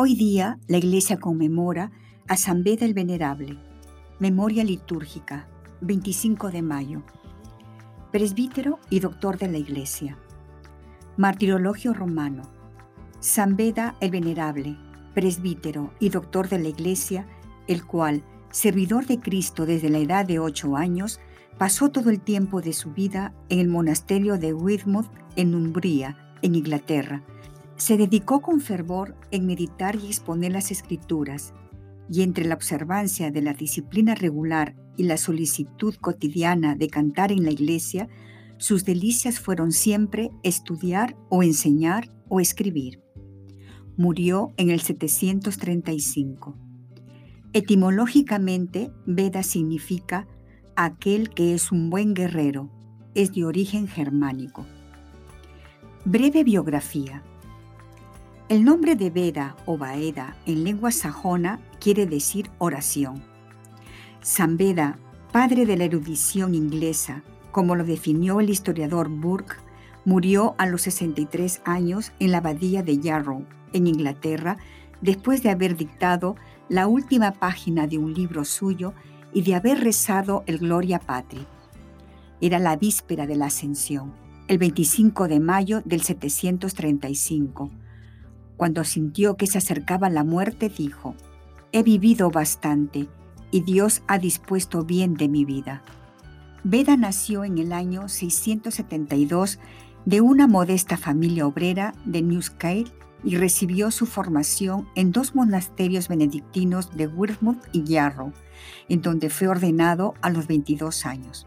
Hoy día la Iglesia conmemora a San Beda el Venerable, memoria litúrgica, 25 de mayo, presbítero y doctor de la Iglesia. Martirologio romano, San Beda el Venerable, presbítero y doctor de la Iglesia, el cual, servidor de Cristo desde la edad de ocho años, pasó todo el tiempo de su vida en el monasterio de Weymouth en Umbría, en Inglaterra, se dedicó con fervor en meditar y exponer las escrituras, y entre la observancia de la disciplina regular y la solicitud cotidiana de cantar en la iglesia, sus delicias fueron siempre estudiar o enseñar o escribir. Murió en el 735. Etimológicamente, Veda significa aquel que es un buen guerrero, es de origen germánico. Breve biografía. El nombre de Veda o Baeda en lengua sajona quiere decir oración. San Beda, padre de la erudición inglesa, como lo definió el historiador Burke, murió a los 63 años en la abadía de Yarrow, en Inglaterra, después de haber dictado la última página de un libro suyo y de haber rezado el Gloria Patri. Era la víspera de la Ascensión, el 25 de mayo del 735 cuando sintió que se acercaba la muerte, dijo, He vivido bastante y Dios ha dispuesto bien de mi vida. Veda nació en el año 672 de una modesta familia obrera de Newscale y recibió su formación en dos monasterios benedictinos de Weymouth y Yarrow, en donde fue ordenado a los 22 años.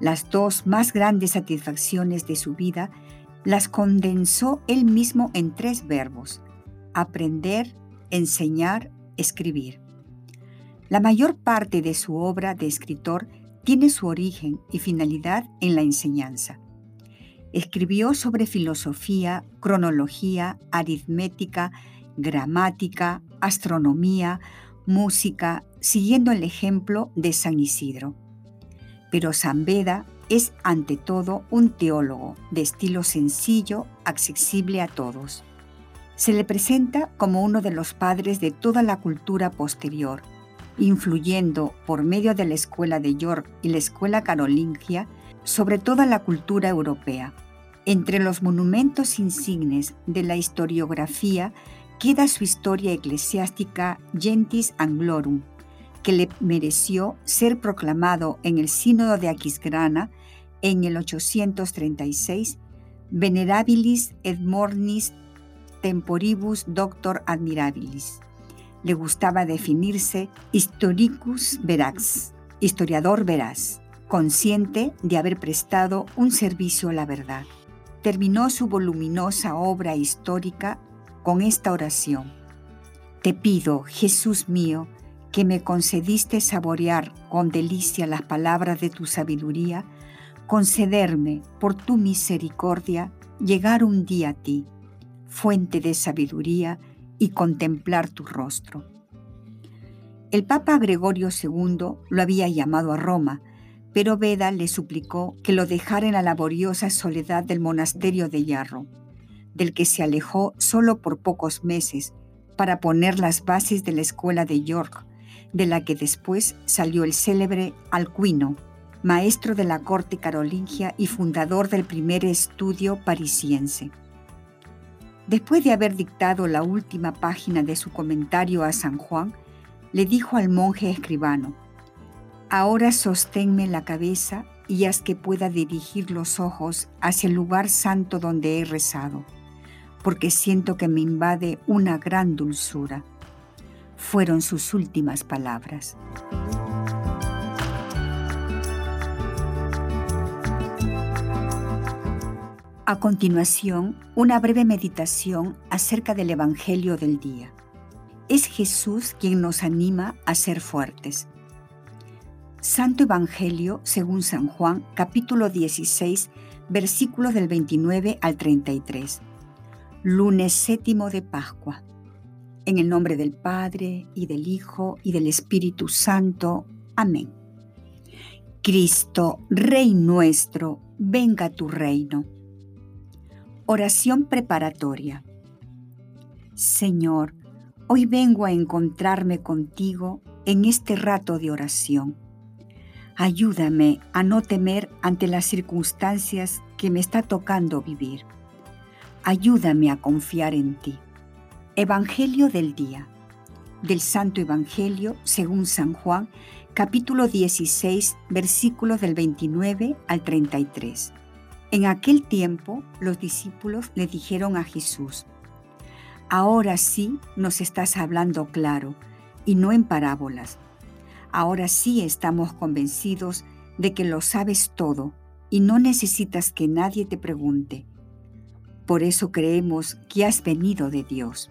Las dos más grandes satisfacciones de su vida las condensó él mismo en tres verbos, aprender, enseñar, escribir. La mayor parte de su obra de escritor tiene su origen y finalidad en la enseñanza. Escribió sobre filosofía, cronología, aritmética, gramática, astronomía, música, siguiendo el ejemplo de San Isidro. Pero San Beda es ante todo un teólogo de estilo sencillo, accesible a todos. Se le presenta como uno de los padres de toda la cultura posterior, influyendo por medio de la escuela de York y la escuela carolingia sobre toda la cultura europea. Entre los monumentos insignes de la historiografía queda su historia eclesiástica Gentis Anglorum, que le mereció ser proclamado en el Sínodo de Aquisgrana en el 836, Venerabilis et Mornis Temporibus Doctor Admirabilis. Le gustaba definirse historicus verax, historiador veraz, consciente de haber prestado un servicio a la verdad. Terminó su voluminosa obra histórica con esta oración. Te pido, Jesús mío, que me concediste saborear con delicia las palabras de tu sabiduría, concederme por tu misericordia llegar un día a ti, fuente de sabiduría, y contemplar tu rostro. El Papa Gregorio II lo había llamado a Roma, pero Beda le suplicó que lo dejara en la laboriosa soledad del monasterio de Yarro, del que se alejó solo por pocos meses para poner las bases de la escuela de York, de la que después salió el célebre Alcuino, maestro de la corte carolingia y fundador del primer estudio parisiense. Después de haber dictado la última página de su comentario a San Juan, le dijo al monje escribano, Ahora sosténme la cabeza y haz que pueda dirigir los ojos hacia el lugar santo donde he rezado, porque siento que me invade una gran dulzura fueron sus últimas palabras. A continuación, una breve meditación acerca del Evangelio del día. Es Jesús quien nos anima a ser fuertes. Santo Evangelio según San Juan, capítulo 16, versículos del 29 al 33. Lunes séptimo de Pascua. En el nombre del Padre, y del Hijo, y del Espíritu Santo. Amén. Cristo, Rey nuestro, venga tu reino. Oración preparatoria. Señor, hoy vengo a encontrarme contigo en este rato de oración. Ayúdame a no temer ante las circunstancias que me está tocando vivir. Ayúdame a confiar en ti. Evangelio del día. Del Santo Evangelio según San Juan, capítulo 16, versículos del 29 al 33. En aquel tiempo los discípulos le dijeron a Jesús, Ahora sí nos estás hablando claro y no en parábolas. Ahora sí estamos convencidos de que lo sabes todo y no necesitas que nadie te pregunte. Por eso creemos que has venido de Dios.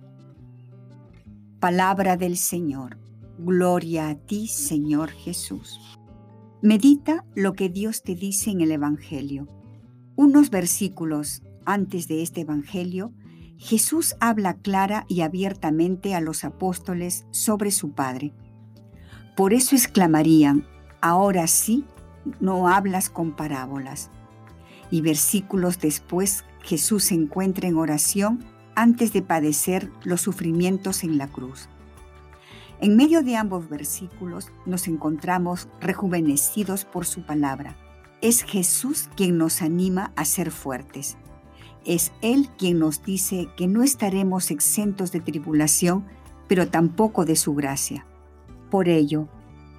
Palabra del Señor. Gloria a ti, Señor Jesús. Medita lo que Dios te dice en el Evangelio. Unos versículos antes de este Evangelio, Jesús habla clara y abiertamente a los apóstoles sobre su Padre. Por eso exclamarían, ahora sí, no hablas con parábolas. Y versículos después Jesús se encuentra en oración antes de padecer los sufrimientos en la cruz. En medio de ambos versículos nos encontramos rejuvenecidos por su palabra. Es Jesús quien nos anima a ser fuertes. Es Él quien nos dice que no estaremos exentos de tribulación, pero tampoco de su gracia. Por ello,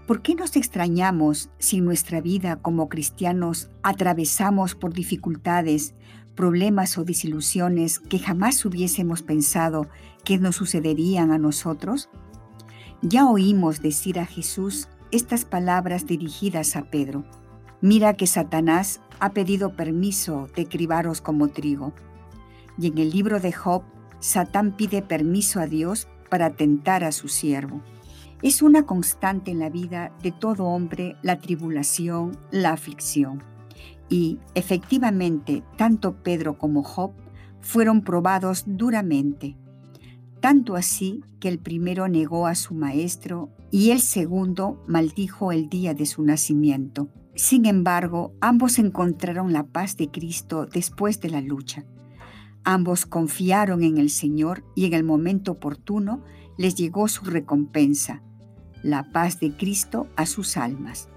¿por qué nos extrañamos si nuestra vida como cristianos atravesamos por dificultades, problemas o desilusiones que jamás hubiésemos pensado que nos sucederían a nosotros? Ya oímos decir a Jesús estas palabras dirigidas a Pedro. Mira que Satanás ha pedido permiso de cribaros como trigo. Y en el libro de Job, Satán pide permiso a Dios para tentar a su siervo. Es una constante en la vida de todo hombre la tribulación, la aflicción. Y efectivamente, tanto Pedro como Job fueron probados duramente, tanto así que el primero negó a su maestro y el segundo maldijo el día de su nacimiento. Sin embargo, ambos encontraron la paz de Cristo después de la lucha. Ambos confiaron en el Señor y en el momento oportuno les llegó su recompensa, la paz de Cristo a sus almas.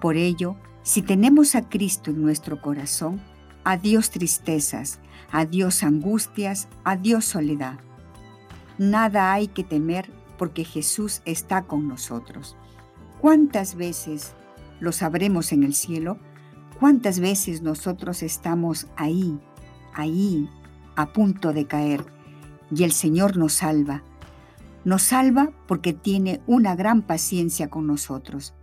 Por ello, si tenemos a Cristo en nuestro corazón, adiós tristezas, adiós angustias, adiós soledad. Nada hay que temer porque Jesús está con nosotros. ¿Cuántas veces lo sabremos en el cielo? ¿Cuántas veces nosotros estamos ahí, ahí, a punto de caer y el Señor nos salva? Nos salva porque tiene una gran paciencia con nosotros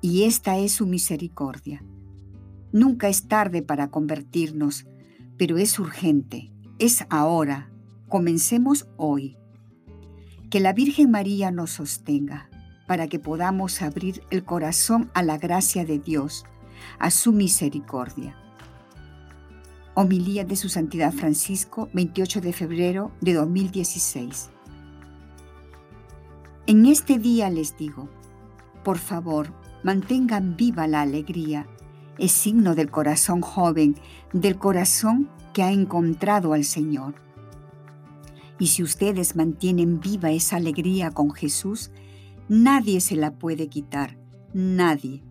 y esta es su misericordia. Nunca es tarde para convertirnos, pero es urgente, es ahora. Comencemos hoy. Que la Virgen María nos sostenga para que podamos abrir el corazón a la gracia de Dios, a su misericordia. Homilía de su Santidad Francisco, 28 de febrero de 2016. En este día les digo, por favor, mantengan viva la alegría. Es signo del corazón joven, del corazón que ha encontrado al Señor. Y si ustedes mantienen viva esa alegría con Jesús, nadie se la puede quitar, nadie.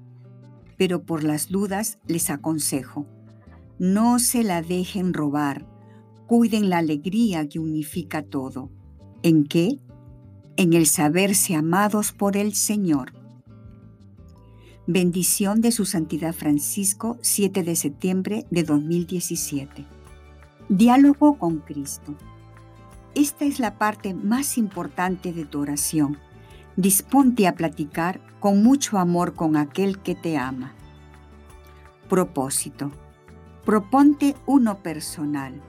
Pero por las dudas les aconsejo, no se la dejen robar, cuiden la alegría que unifica todo. ¿En qué? En el saberse amados por el Señor. Bendición de su Santidad Francisco, 7 de septiembre de 2017. Diálogo con Cristo. Esta es la parte más importante de tu oración. Disponte a platicar con mucho amor con aquel que te ama. Propósito. Proponte uno personal,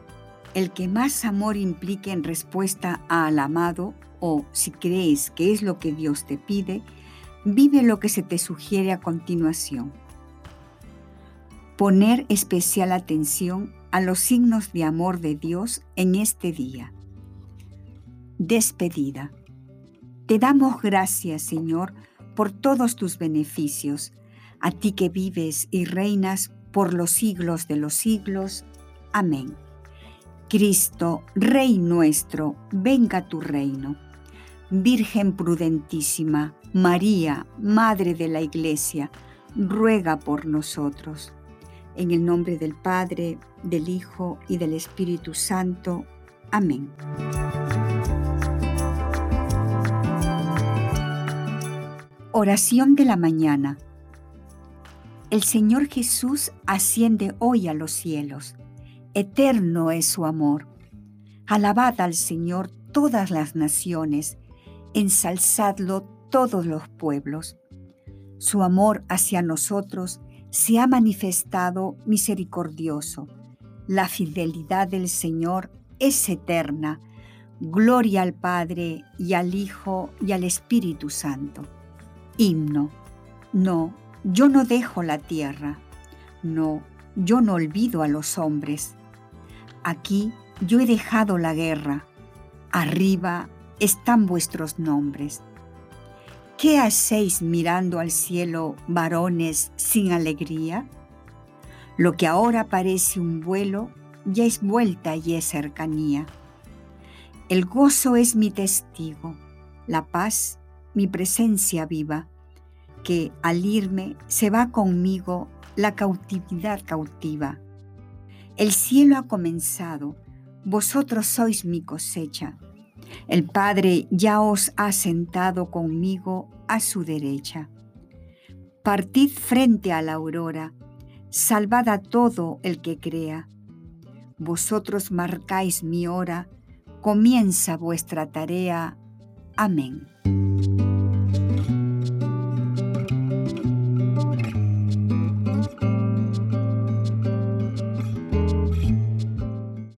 el que más amor implique en respuesta al amado o si crees que es lo que Dios te pide, vive lo que se te sugiere a continuación. Poner especial atención a los signos de amor de Dios en este día. Despedida. Te damos gracias, Señor, por todos tus beneficios, a ti que vives y reinas por los siglos de los siglos. Amén. Cristo, Rey nuestro, venga tu reino. Virgen prudentísima, María, Madre de la Iglesia, ruega por nosotros. En el nombre del Padre, del Hijo y del Espíritu Santo. Amén. Oración de la mañana. El Señor Jesús asciende hoy a los cielos. Eterno es su amor. Alabad al Señor todas las naciones, ensalzadlo todos los pueblos. Su amor hacia nosotros se ha manifestado misericordioso. La fidelidad del Señor es eterna. Gloria al Padre y al Hijo y al Espíritu Santo. Himno. No, yo no dejo la tierra. No, yo no olvido a los hombres. Aquí yo he dejado la guerra. Arriba están vuestros nombres. ¿Qué hacéis mirando al cielo, varones, sin alegría? Lo que ahora parece un vuelo, ya es vuelta y es cercanía. El gozo es mi testigo, la paz mi presencia viva que al irme se va conmigo la cautividad cautiva. El cielo ha comenzado, vosotros sois mi cosecha. El Padre ya os ha sentado conmigo a su derecha. Partid frente a la aurora, salvad a todo el que crea. Vosotros marcáis mi hora, comienza vuestra tarea. Amén.